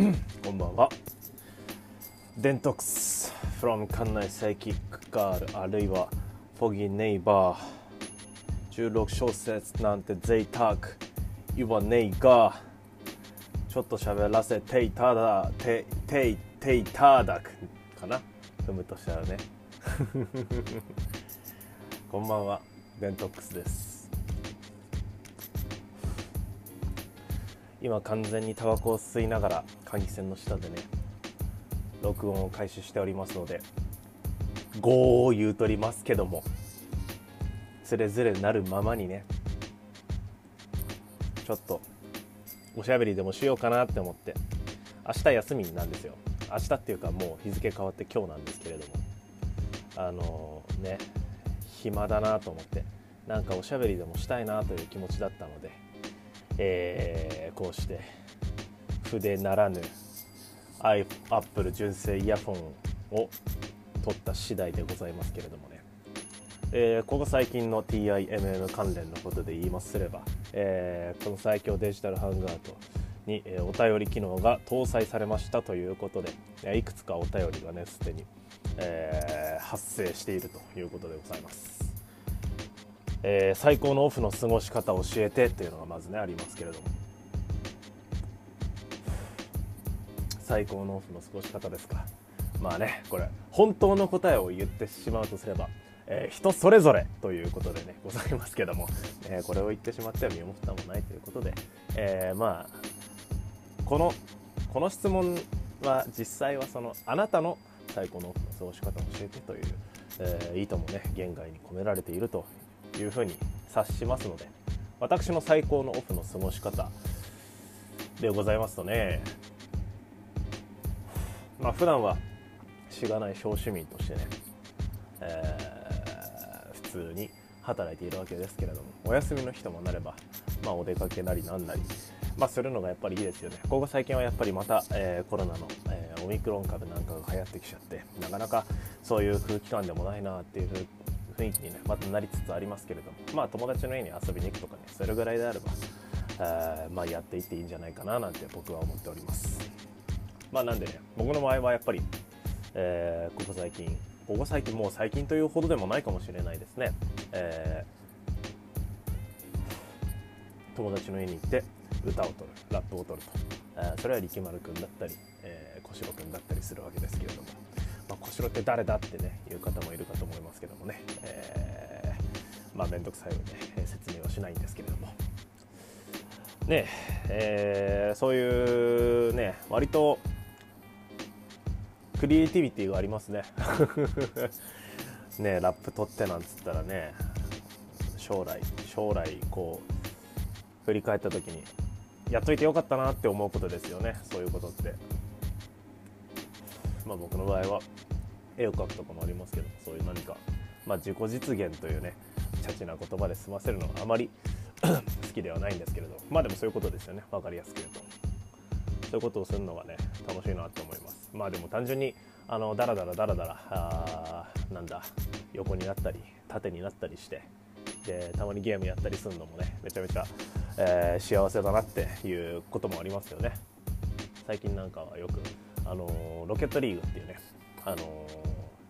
こんばんは。デントックス from 館内サイキックガールあるいはフォギーネイバー16小節なんて贅沢言わねえがちょっと喋らせていただてていていただくかな。踏むとしたらね。こんばんは。デントックスです。今完全にタバコを吸いながら換気扇の下でね録音を開始しておりますので「ゴー」言うとりますけどもつれづれなるままにねちょっとおしゃべりでもしようかなって思って明日休みなんですよ。明日っていうかもう日付変わって今日なんですけれどもあのー、ね暇だなと思ってなんかおしゃべりでもしたいなという気持ちだったのでえー、こうして筆ならぬアップル純正イヤフォンを取った次第でございますけれどもね、えー、ここ最近の TIMM 関連のことで言いますれば、えー、この最強デジタルハンガートに、え、お便り機能が搭載されましたということで、えいくつかお便りがねすでに、え発生しているということでございます。えー、最高のオフの過ごし方を教えてっていうのがまずねありますけれども。最高のオフの過ごし方ですか。まあねこれ本当の答えを言ってしまうとすれば、えー、人それぞれということでねございますけども、えー、これを言ってしまっては身も蓋もないということで、えまあこのこの質問は実際はそのあなたの最高のオフの過ごし方を教えてという、えー、意図もね言外に込められているというふうに察しますので私の最高のオフの過ごし方でございますとね。まあ普段はしがない小市民としてね、えー、普通に働いているわけですけれどもお休みの日ともなれば、まあ、お出かけなりなんなり、まあ、するのがやっぱりいいですよね。ここ最近はやっぱりまた、えー、コロナの、えー、オミクロン株なんかが流行ってきちゃってなかなかそういう空気感でもないなっていう雰囲気にねまたなりつつありますけれどもまあ友達の家に遊びに行くとかねそれぐらいであればあまあやっていっていいんじゃないかななんて僕は思っております。まあなんでね僕の場合はやっぱり、えー、ここ最近ここ最近もう最近というほどでもないかもしれないですね、えー、友達の家に行って歌を取るラップを取ると、えー、それは力丸くんだったり、えー、小城くんだったりするわけですけれども。まあ、小城って誰だってねいう方もいるかと思いますけどもね、えー、まあ面倒くさいので、え説明はしないんですけれども。ねえー、そういうね割とクリエイティビティがありますね。ねラップ取ってなんつったらね将来将来こう振り返った時にやっといてよかったなって思うことですよね。そういうことって。まあ、僕の場合は絵を描くとかもありますけどそういう何か、まあ、自己実現というねチャチな言葉で済ませるのはあまり 好きではないんですけれど。まあでもそういうことですよね。分かりやすく言うと。そういうことをするのがね楽しいなと思います。まあでも単純にあのダラダラダラダラあなんだ横になったり縦になったりしてでたまにゲームやったりするのもねめちゃめちゃ、えー、幸せだなっていうこともありますよね。最近なんかはよくあのロケットリーグっていうね、あの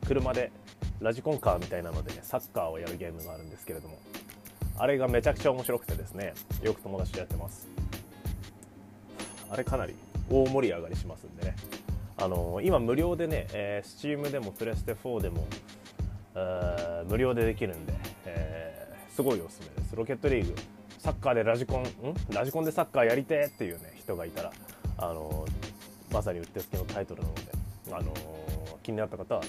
車でラジコンカーみたいなので、ね、サッカーをやるゲームがあるんですけれどもあれがめちゃくちゃ面白くてですねよく友達とやってます。あれかなり大盛り上がりしますんでね。あの今無料でね、えー、Steam でもプレステ4でも、無料でできるんで、えー、すごいおすすめです。ロケットリーグサッカーでラジコンん？ラジコンでサッカーやりてっていうね人がいたらあのまさにうってつけのタイトルなので、あのー、気になった方は、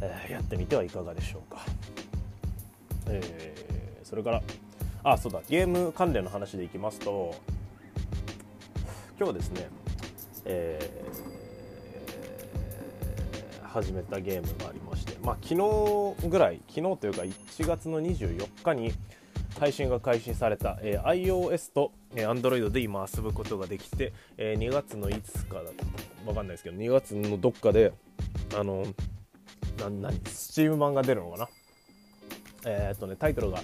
えー、やってみてはいかがでしょうか。えー、それからあそうだゲーム関連の話でいきますと今日ですね、えー、始めたゲームがありまして、まあ、昨日ぐらい昨日というか1月の24日に配信が開始された、えー、iOS と、えー、Android で今遊ぶことができて、えー、2月の5日だわかんないですけど2月のどっかであのな何スチーム版が出るのかな。えー、っとねタイトルが、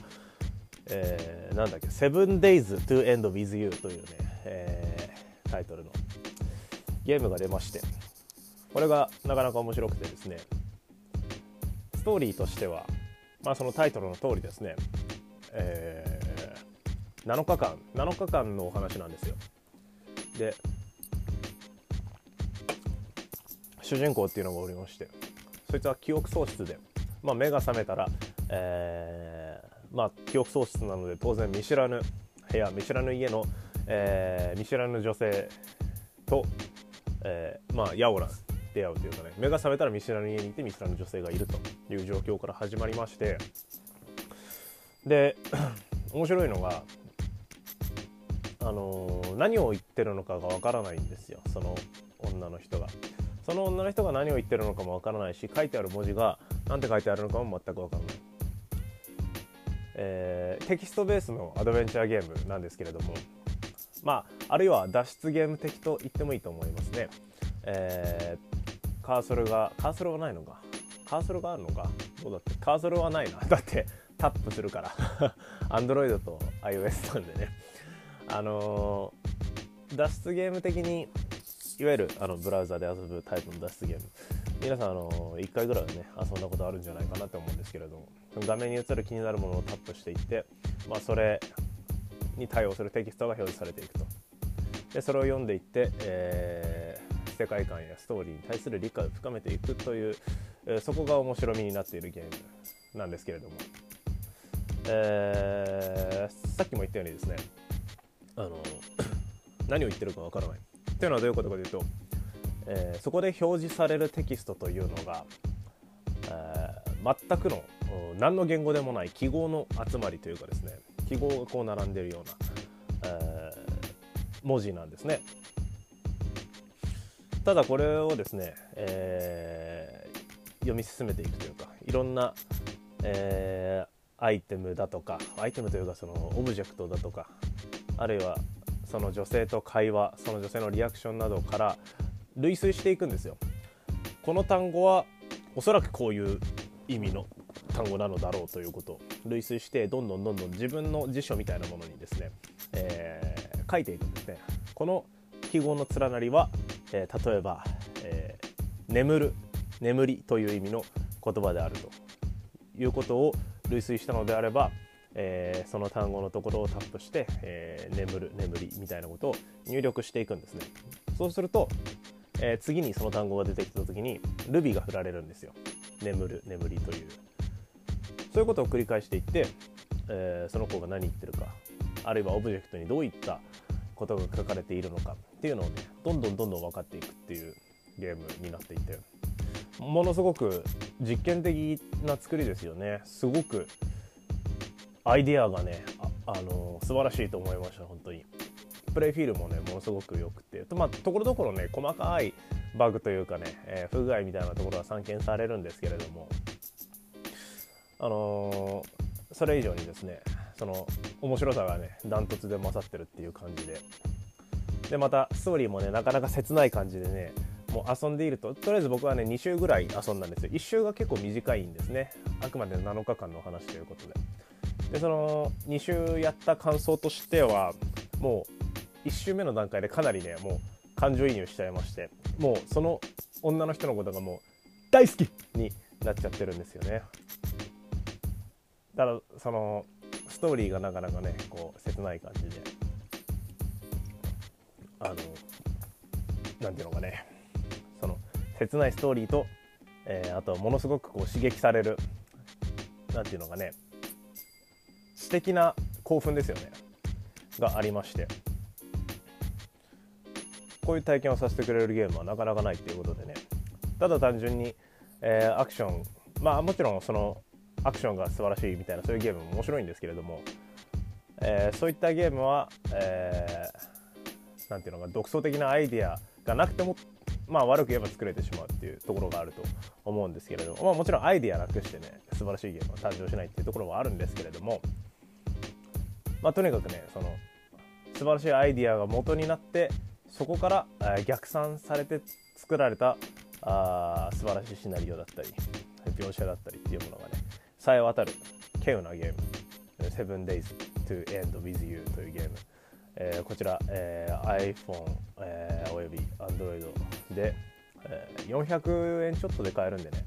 えー、なんだっけ「7days to end with you」というね、えー、タイトルのゲームが出ましてこれがなかなか面白くてですねストーリーとしては、まあ、そのタイトルの通りですね、えー、7日間7日間のお話なんですよ。で主人公っていうのがおりましてそいつは記憶喪失で、まあ、目が覚めたら、えー、まあ、記憶喪失なので当然見知らぬ部屋見知らぬ家の、えー、見知らぬ女性と、えー、まあやおら出会うというかね目が覚めたら見知らぬ家にいて見知らぬ女性がいるという状況から始まりましてで 面白いのがあの、何を言ってるのかがわからないんですよ。その女の人が。その女の人が何を言ってるのかもわからないし書いてある文字が何て書いてあるのかも全くわからない、えー、テキストベースのアドベンチャーゲームなんですけれどもまああるいは脱出ゲーム的と言ってもいいと思いますね、えー、カーソルがカーソルはないのか。カーソルがあるのか。どうだって。カーソルはないな。だってタップするから。Android と iOS なんでね。あのー、脱出ゲーム的にいわゆるあのブラウザで遊ぶタイプの脱出ゲーム。皆さんあの1回ぐらいはね遊んだことあるんじゃないかなと思うんですけれども。画面に映る気になるものをタップしていって、まあ、それに対応するテキストが表示されていくと。でそれを読んでいって、えー、世界観やストーリーに対する理解を深めていくという、そこが面白みになっているゲームなんですけれども、えー、さっきも言ったようにですねあの 何を言ってるかわからないっていうのはどういうことかというと、えー、そこで表示されるテキストというのが、えー、全くの何の言語でもない記号の集まりというかですね記号がこう並んでいるような、えー、文字なんですね。ただこれをですね、えー、読み進めていくというかいろんな、えー、アイテムだとかアイテムというかそのオブジェクトだとかあるいはその女性と会話その女性のリアクションなどから類推していくんですよ。この単語はおそらくこういう意味の単語なのだろうということを類推してどんどんどんどん自分の辞書みたいなものにですね、えー、書いていくんですね。この記号の連なりは、えー、例えば、えー、眠る眠りという意味の言葉であるということを類推したのであればえー、その単語のところをタップして、えー、眠る眠りみたいなことを入力していくんですね。そうすると、えー、次にその単語が出てきた時にルビが振られるんですよ。眠る眠りという。そういうことを繰り返していって、えその子が何言ってるかあるいはオブジェクトにどういったことが書かれているのかっていうのをねどんどんどんどん分かっていくっていうゲームになっていて。ものすごく実験的な作りですよね。すごくアイデアがねあ、あの素晴らしいと思いました本当に。プレイフィールもねものすごく良くて。とまあところどころね細かいバグというかね、えー、不具合みたいなところは散見されるんですけれども。あのー、それ以上にですねその面白さがねダントツで勝ってるっていう感じで。でまたストーリーもねなかなか切ない感じでねもう遊んでいると。とりあえず僕はね2週ぐらい遊んだんですよ。1週が結構短いんですね。あくまで7日間のお話ということで。でその2週やった感想としてはもう1週目の段階でかなりねもう感情移入しちゃいましてもうその女の人のことがもう大好きになっちゃってるんですよね。ただそのストーリーがなかなかねこう切ない感じで。あの何ていうのかね。切ないストーリーと、えー、あとはものすごくこう刺激される何ていうのかね素敵な興奮ですよね。がありまして。こういう体験をさせてくれるゲームはなかなかないっていうことでね。ただ単純に、えー、アクションまあもちろんそのアクションが素晴らしいみたいなそういうゲームも面白いんですけれども、えー、そういったゲームは何、えー、て言うのか独創的なアイデアがなくてもまあ悪く言えば作れてしまうっていうところがあると思うんですけれども、まあ、もちろんアイデアなくしてね素晴らしいゲームは誕生しないっていうところはあるんですけれどもまあ、とにかくねその素晴らしいアイデアが元になってそこから、え、逆算されて作られたあ素晴らしいシナリオだったり描写だったりっていうものがねさえ渡る稀有なゲーム「7 Days to End with You」というゲーム、えー、こちら、えー、iPhone、えー、および Android で、えー、400円ちょっとで買えるんでね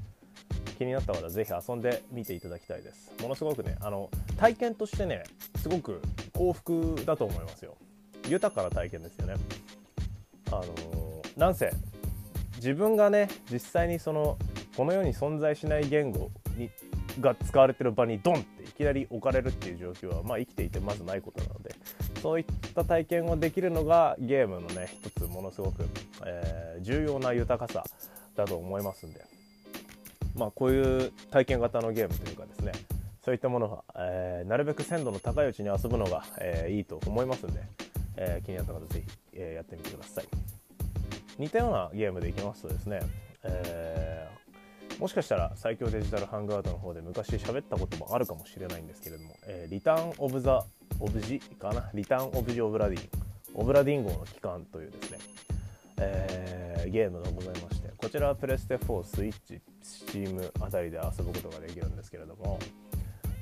気になった方はぜひ遊んでみていただきたいです。ものすごくねあの体験としてねすごく幸福だと思いますよ。豊かな体験ですよね。あのなんせ自分がね実際にそのこの世に存在しない言語にが使われてる場にドンっていきなり置かれるっていう状況は、まあ、生きていてまずないことなのでそういった体験をできるのがゲームのね一つものすごく、えー、重要な豊かさだと思いますんで、まあ、こういう体験型のゲームというかですねそういったものは、えー、なるべく鮮度の高いうちに遊ぶのが、えー、いいと思いますんで、えー、気になった方ぜひ、え、やってみてください。似たようなゲームでいきますとですね、えー、もしかしたら最強デジタルハングアウトの方で昔喋ったこともあるかもしれないんですけれども、えー、リターン・オブ・ザ・オブジかな？リターン・オブジ・オブラディンオブラディン号の期間というですね、えー、ゲームがございましてこちらはプレステ4スイッチスチームあたりで遊ぶことができるんですけれども、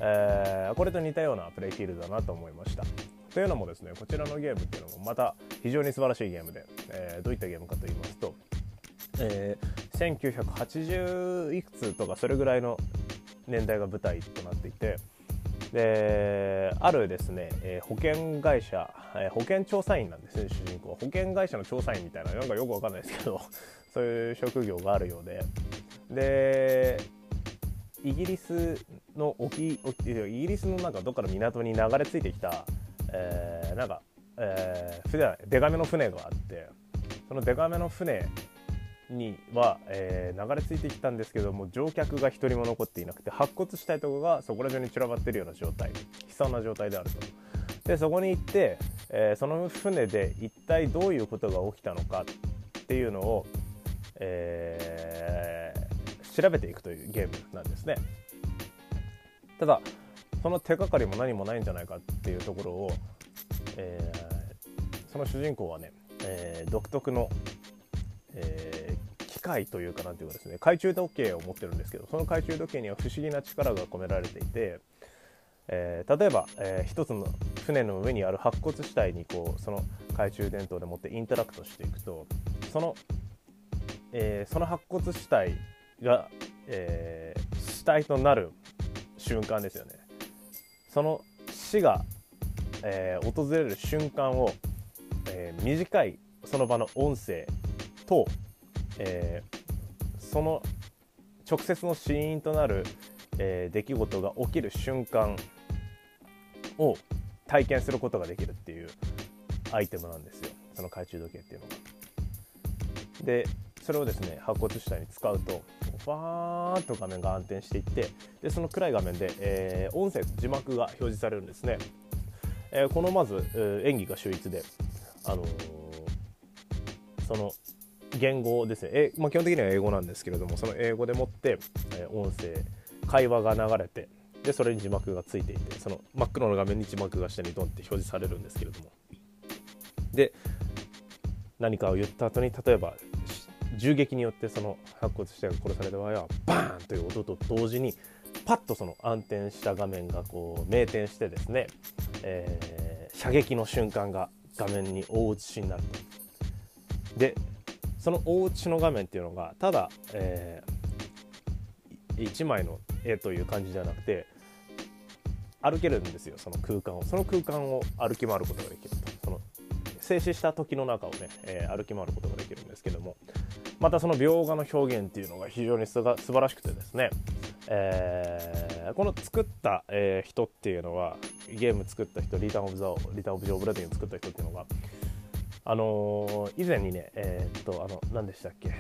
えー、これと似たようなプレイフィールドだなと思いました。というのもですねこちらのゲームっていうのもまた非常に素晴らしいゲームで、えー、どういったゲームかと言いますと、えー、1980いくつとかそれぐらいの年代が舞台となっていてであるですね、えー、保険会社、えー、保険調査員なんですね主人公保険会社の調査員みたいななんかよくわかんないですけど そういう職業があるようで。でイギリスの沖イギリスのなんかどっかの港に流れ着いてきた、えー、なんか、えー、船デカめの船があってそのデカめの船には、えー、流れ着いてきたんですけども乗客が1人も残っていなくて白骨死体とかがそこら中に散らばってるような状態悲惨な状態であると。でそこに行って、えー、その船で一体どういうことが起きたのかっていうのを、えー、調べていくというゲームなんですね。ただその手がかりも何もないんじゃないかっていうところを、えー、その主人公はね、えー、独特の、えー、機械というかなんていうかですね懐中時計を持ってるんですけどその懐中時計には不思議な力が込められていて、えー、例えば、えー、一つの船の上にある白骨死体にこうその懐中電灯でもってインタラクトしていくとその、えー、その白骨死体が、え、死体となる瞬間ですよね。その死が、え、訪れる瞬間を、え、短いその場の音声と、えー、その直接の死因となる、えー、出来事が起きる瞬間を体験することができるっていうアイテムなんですよその懐中時計っていうのが。でそれをですね白骨死体に使うとファーンと画面が暗転していってでその暗い画面で、えー、音声と字幕が表示されるんですね、えー、このまず、えー、演技が秀逸で、あのその言語ですね、えまあ、基本的には英語なんですけれどもその英語でもって、え音声会話が流れてでそれに字幕がついていてその真っ黒の画面に字幕が下にドンって表示されるんですけれどもで何かを言った後に例えば銃撃によってその白骨死体が殺された場合はバーンという音と同時にパッとその暗転した画面がこう明転してですね、えー、射撃の瞬間が画面に大写しになると。でその大写しの画面っていうのがただ、えー、1枚の絵という感じじゃなくて歩けるんですよその空間を。その空間を歩き回ることができると。その静止した時の中をね、えー、歩き回ることができるんですけども。またその描画の表現っていうのが非常にすが素晴らしくてですね、えー、この作った、えー、人っていうのはゲーム作った人 Return of the Return of the Obra Dinn 作った人っていうのがあの、以前にねえー、っとあの何でしたっけ？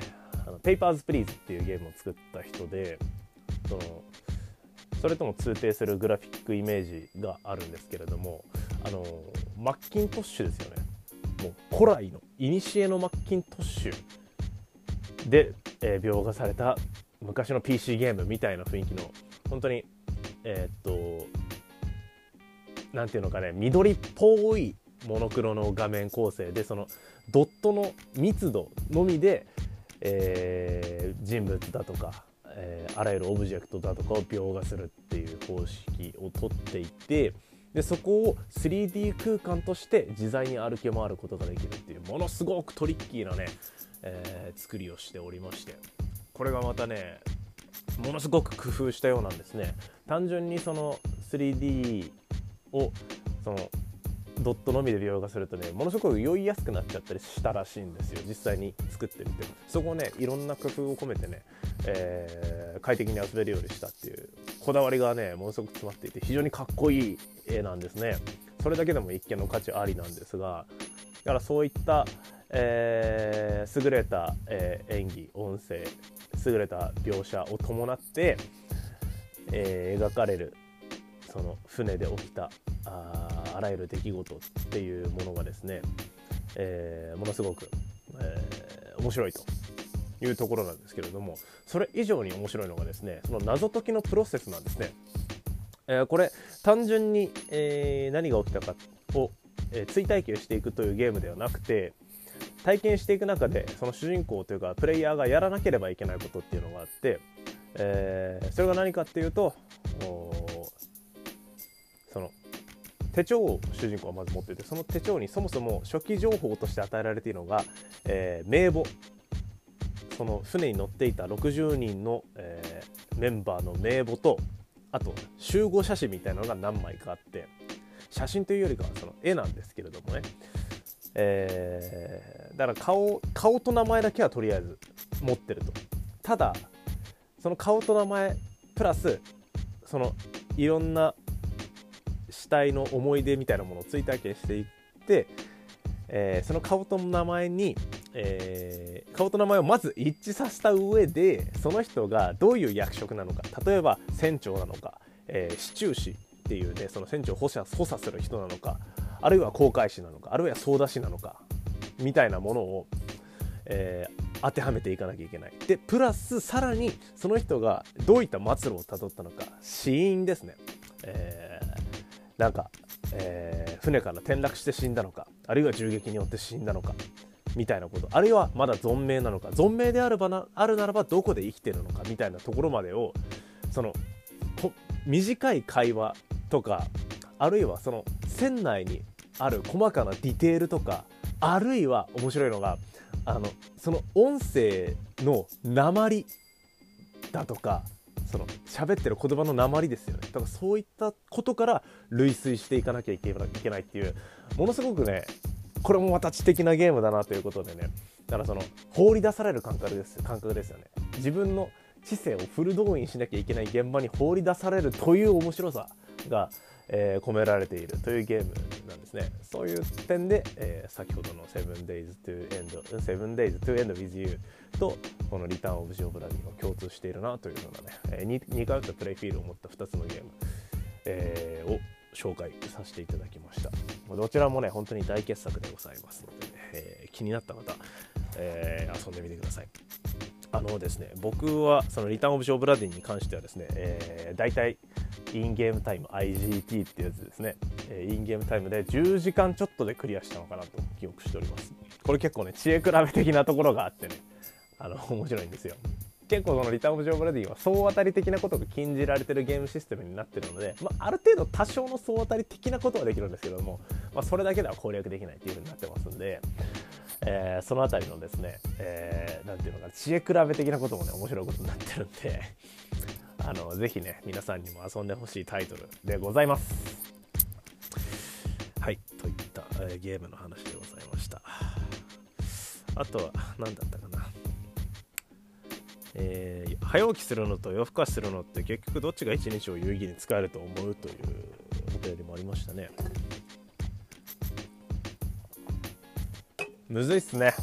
あの Papers, Please っていうゲームを作った人でそのそれとも通底するグラフィックイメージがあるんですけれどもあのマッキントッシュですよね。もう古来の古のマッキントッシュで、えー、描画された昔の PC ゲームみたいな雰囲気の本当にえー、っと何ていうのかね緑っぽいモノクロの画面構成でそのドットの密度のみで、えー、人物だとか、えー、あらゆるオブジェクトだとかを描画するっていう方式をとっていてでそこを 3D 空間として自在に歩き回ることができるっていうものすごくトリッキーなね、えー、作りをしておりましてこれがまたねものすごく工夫したようなんですね。単純にその 3D をそのドットのみで描画するとねものすごく酔いやすくなっちゃったりしたらしいんですよ。実際に作ってみてそこをねいろんな工夫を込めてね、えー、快適に遊べるようにしたっていう。こだわりがねものすごく詰まっていて非常にかっこいい絵なんですね。それだけでも一見の価値ありなんですがだからそういった、えー、優れた、えー、演技音声優れた描写を伴って、えー、描かれるその船で起きたああらゆる出来事っていうものがですね、えー、ものすごく、えー、面白いというところなんですけれどもそれ以上に面白いのがですねその謎解きのプロセスなんですね。えー、これ単純に、え、何が起きたかを、え、追体験していくというゲームではなくて体験していく中でその主人公というかプレイヤーがやらなければいけないことっていうのがあって、え、それが何かっていうと手帳を主人公はまず持っていてその手帳にそもそも初期情報として与えられているのが、えー、名簿。その船に乗っていた60人の、えー、メンバーの名簿とあと集合写真みたいなのが何枚かあって写真というよりかはその絵なんですけれどもね、えー、だから顔顔と名前だけはとりあえず持ってると。ただその顔と名前プラスそのいろんな体の思い出みたいなものを追体験していって、えー、その顔と名前に、えー、顔と名前をまず一致させた上でその人がどういう役職なのか例えば船長なのか、えー、市中士っていうねその船長を補佐補佐する人なのかあるいは航海士なのかあるいは操舵士なのかみたいなものを、えー、当てはめていかなきゃいけない。でプラスさらにその人がどういった末路をたどったのか死因ですね。えーなんか、えー、船から転落して死んだのかあるいは銃撃によって死んだのかみたいなこと。あるいはまだ存命なのか。存命であるばなあるならばどこで生きてるのかみたいなところまでをその短い会話とかあるいはその船内にある細かなディテールとかあるいは面白いのがあのその音声の鉛だとかその喋ってる言葉の鉛ですよね。だからそういったことから類推していかなきゃいけないっていうものすごくねこれもまた知的なゲームだなということでね。だからその放り出される感覚です感覚ですよね。自分の知性をフル動員しなきゃいけない現場に放り出されるという面白さが、えー、込められているというゲームなんですね。そういう点で、えー、先ほどの 7days to end 7days to end with you とこのリターンオブジオブラディが共通しているなというようなね、えー、2, 2回ったプレイフィールを持った2つのゲーム、えー、を紹介させていただきました。どちらもね本当に大傑作でございますので、ね、えー、気になった方、えー、遊んでみてください。あのですね僕はそのリターンオブジョーブラディに関してはですね、えー、大体インゲームタイム IGT ってやつですね、え、インゲームタイムで10時間ちょっとでクリアしたのかなと記憶しております。これ結構ね知恵比べ的なところがあってねあの 面白いんですよ。結構このリターンオブジョーブラディは総当たり的なことが禁じられてるゲームシステムになってるので、まあ、ある程度多少の総当たり的なことはできるんですけども、まあ、それだけでは攻略できないっていう風になってますんで、えー、その辺りのですね、えー、ていうのかな知恵比べ的なこともね面白いことになってるんであのぜひね皆さんにも遊んでほしいタイトルでございます。はいといった、えー、ゲームの話でございました。あとは何だったかな。えー、早起きするのと夜更かしするのって結局どっちが一日を有意義に使えると思うというお便りもありましたね。むずいっすね。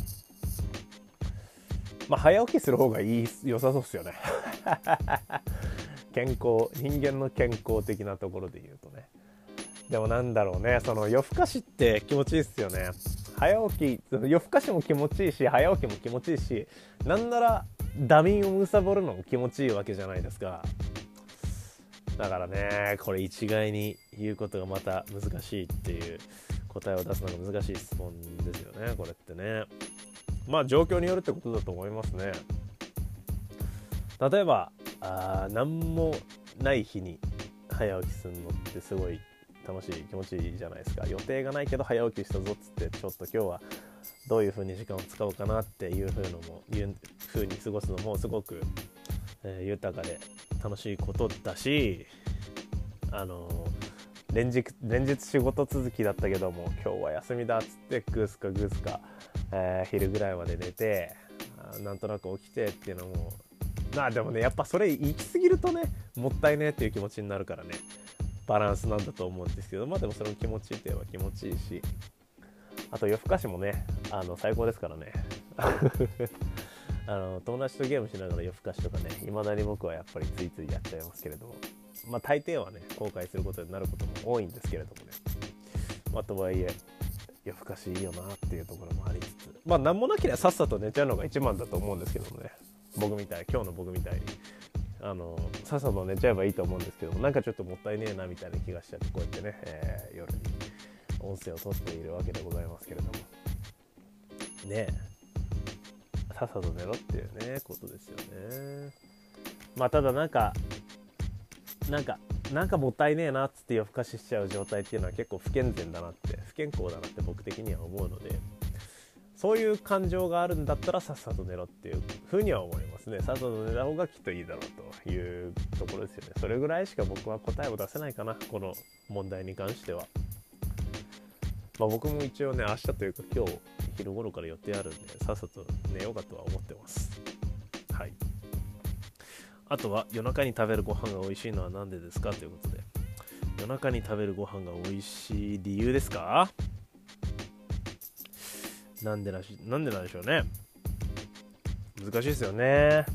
まあ早起きする方がいい良さそうっすよね。健康人間の健康的なところで言うとね。でもなんだろうねその夜更かしって気持ちいいっすよね。早起き夜更かしも気持ちいいし早起きも気持ちいいしなんならダミンを貪るのも気持ちいいわけじゃないですか。だからねこれ一概に言うことがまた難しいっていう答えを出すのが難しい質問ですよねこれってね。まあ状況によるってことだと思いますね。例えばあ何もない日に早起きするのってすごい楽しい気持ちいいじゃないですか。予定がないけど早起きしたぞっつってちょっと今日はどういう風に時間を使おうかなっていう風のもいう風に過ごすのもすごく、えー、豊かで楽しいことだしあのー、連日連日仕事続きだったけども今日は休みだっつってグースかグースか、えー、昼ぐらいまで寝てなんとなく起きてっていうのもまあでもねやっぱそれ行き過ぎるとねもったいねっていう気持ちになるからね。バランスなんだと思うんですけどまあでもそれも気持ちいいといえば気持ちいいし。あと夜更かしもねあの最高ですからね。あの友達とゲームしながら夜更かしとかねいまだに僕はやっぱりついついやっちゃいますけれども。まあ大抵はね後悔することになることも多いんですけれどもね。まあとはいえ夜更かしいいよなっていうところもありつつ。まあ何もなければさっさと寝ちゃうのが一番だと思うんですけどもね。僕みたい今日の僕みたいにあのさっさと寝ちゃえばいいと思うんですけどなんかちょっともったいねえなみたいな気がしちゃってこうやってね、えー、夜に音声を撮っているわけでございますけれども。ねえ。さっさと寝ろっていうねことですよね。まあただなんかなんかなんかもったいねえなっつって夜更かししちゃう状態っていうのは結構不健全だなって不健康だなって僕的には思うのでそういう感情があるんだったらさっさと寝ろっていうふうには思います。ねさっさと寝た方がきっといいだろうというところですよね。それぐらいしか僕は答えを出せないかなこの問題に関しては。まあ僕も一応ね明日というか今日昼頃から予定あるんでさっさと寝ようかとは思ってます。はい。あとは夜中に食べるご飯が美味しいのは何でですかということで。夜中に食べるご飯が美味しい理由ですか？なんでらしなんでなんでしょうね。難しいですよね。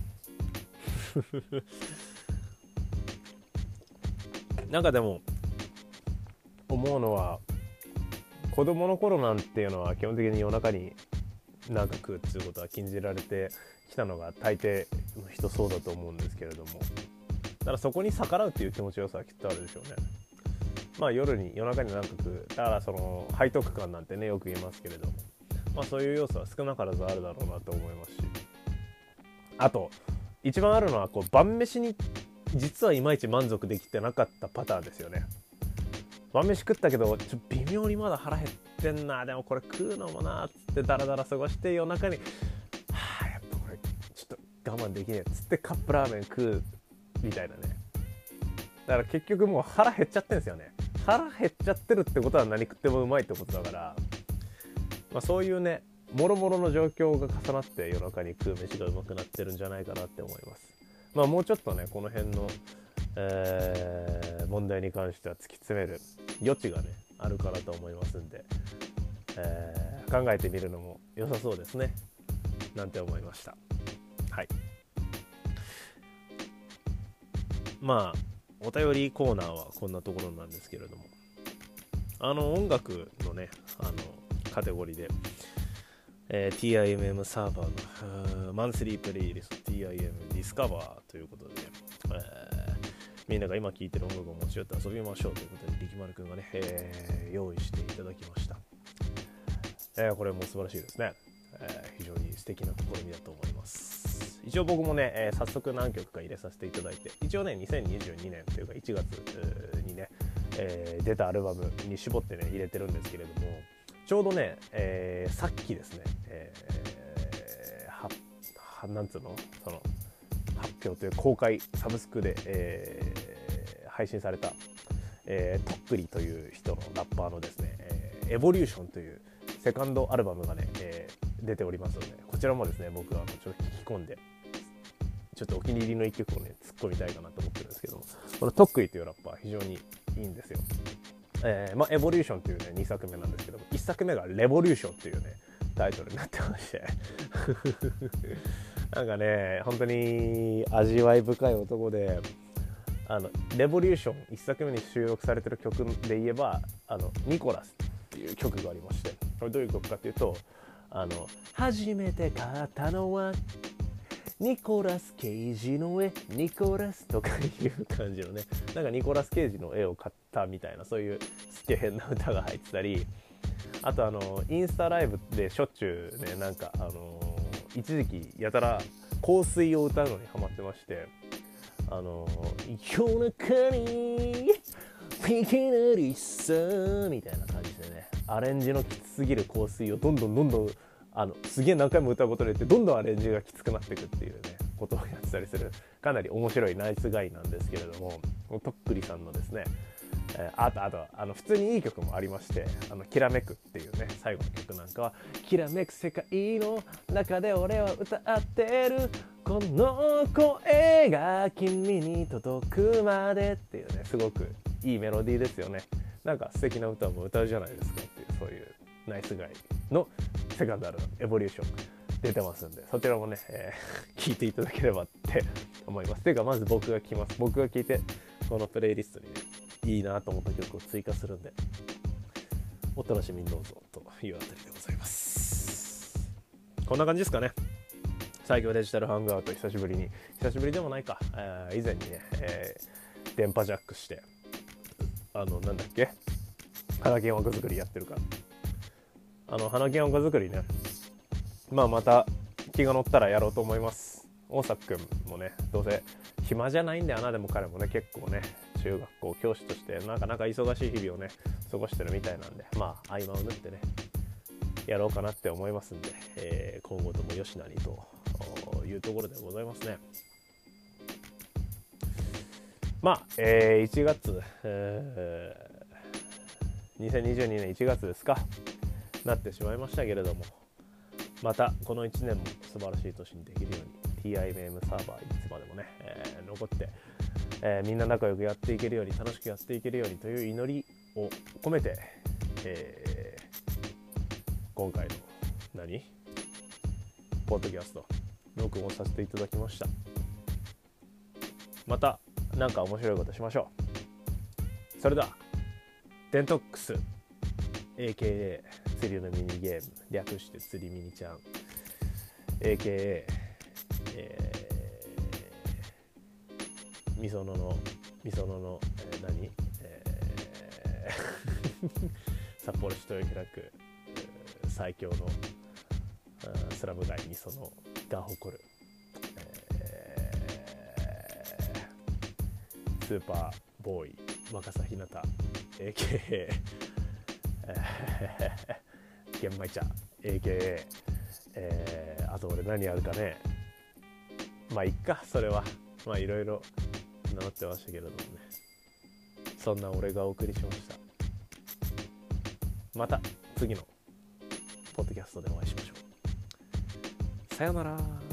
なんかでも思うのは子供の頃なんていうのは基本的に夜中に長く食うっていうことは禁じられてきたのが大抵の人そうだと思うんですけれども。だからそこに逆らうっていう気持ちよさはきっとあるでしょうね。まあ夜に夜中に長く食う。だからその背徳感なんてねよく言いますけれども。まあ、そういう要素は少なからずあるだろうなと思いますし。あと一番あるのはこう晩飯に実はいまいち満足できてなかったパターンですよね。晩飯食ったけどちょ微妙にまだ腹減ってんな。でもこれ食うのもなっつってダラダラ過ごして夜中にはあやっぱこれちょっと我慢できねえっつってカップラーメン食うみたいなね。だから結局もう腹減っちゃってんですよね。腹減っちゃってるってことは何食ってもうまいってことだからまあ、そういうねもろもろの状況が重なって夜中に食う飯がうまくなってるんじゃないかなって思います。まあ、もうちょっとねこの辺の、えー、問題に関しては突き詰める余地がねあるかなと思いますんで、えー、考えてみるのも良さそうですね。なんて思いました。はい。まあお便りコーナーはこんなところなんですけれども。あの音楽のねあのカテゴリーで、えー、TIMM サーバーのマンスリープレイリスト TIM ディスカバーということで、えー、みんなが今聴いてる音楽を持ち寄って遊びましょうということで力丸くんがね、えー、用意していただきました、えー、これも素晴らしいですね、えー、非常に素敵な試みだと思います。一応僕もね、えー、早速何曲か入れさせていただいて一応ね2022年というか1月にね、えー、出たアルバムに絞ってね入れてるんですけれどもちょうどね、えー、さっきですね、えー、はなんつうの？その発表という公開サブスクで、えー、配信された、えー、とっくりという人のラッパーのですね、えー、エボリューションというセカンドアルバムがね、えー、出ておりますのでこちらもですね僕はちょっと聞き込んでちょっとお気に入りの一曲をね突っ込みたいかなと思ってるんですけどこのとっくりというラッパー非常にいいんですよ。えー、まあ、エボリューションというね2作目なんですけども1作目がレボリューションというねタイトルになってまして。なんかね本当に味わい深い男であのレボリューション1作目に収録されてる曲で言えばあのニコラスっていう曲がありまして。これどういう曲かっていうとあの初めて買ったのはニコラス・ケイジの絵。ニコラスとかいう感じのね。なんかニコラス・ケイジの絵を買ったみたいなそういうすげえ変な歌が入ってたりあとあのインスタライブでしょっちゅうねなんかあの一時期やたら香水を歌うのにハマってましてあの「夜中にいきなりさみたいな感じでねアレンジのきつすぎる香水をどんどんどんどんあのすげえ何回も歌うことによってどんどんアレンジがきつくなっていくっていうねことをやってたりするかなり面白いナイスガイなんですけれどもとっくりさんのですねえ、あとあとあの普通にいい曲もありまして「あのきらめく」っていうね最後の曲なんかは「きらめく世界の中で俺は歌ってるこの声が君に届くまで」っていうねすごくいいメロディーですよね。なんか素敵な歌も歌うじゃないですかっていうそういうナイスガイのセカンドアルバム「エボリューション」出てますんでそちらもね、えー、聞いていただければって思います。ていうかまず僕が聞きます。僕が聞いてこのプレイリストにねいいなと思った曲を追加するんでお楽しみにどうぞというあたりでございます。こんな感じですかね。最強デジタルハングアウト久しぶりに。久しぶりでもないか、えー、以前にね、えー、電波ジャックしてあのなんだっけ？花金枠作りやってるか。らあの花金枠作りね。まあまた気が乗ったらやろうと思います。大作くんもねどうせ暇じゃないんだよなでも彼もね結構ね中学校教師としてなかなか忙しい日々をね過ごしてるみたいなんでまあ合間を縫ってねやろうかなって思いますんで、えー、今後ともよしなにというところでございますね。まあ、えー、1月、えー、2022年1月ですかなってしまいましたけれどもまたこの1年も素晴らしい年にできるように TIMM サーバーいつまでもね、えー、残って、えー、みんな仲良くやっていけるように楽しくやっていけるようにという祈りを込めて、えー、今回の何？ポッドキャスト録音させていただきました。また何か面白いことしましょう。それではデントックス AKA 釣りのミニゲーム略して釣りミニちゃん。AKA えー、みそののみそのの、えー、何、えー、札幌市豊平区最強のスラム街みそのが誇る、えー、スーパーボーイ若狭ひなた AKA 玄米茶 AKA、えー、あと俺何やるかね。まあいっかそれは。まあいろいろなってましたけれどもね。そんな俺がお送りしました。また次のポッドキャストでお会いしましょう。さようなら。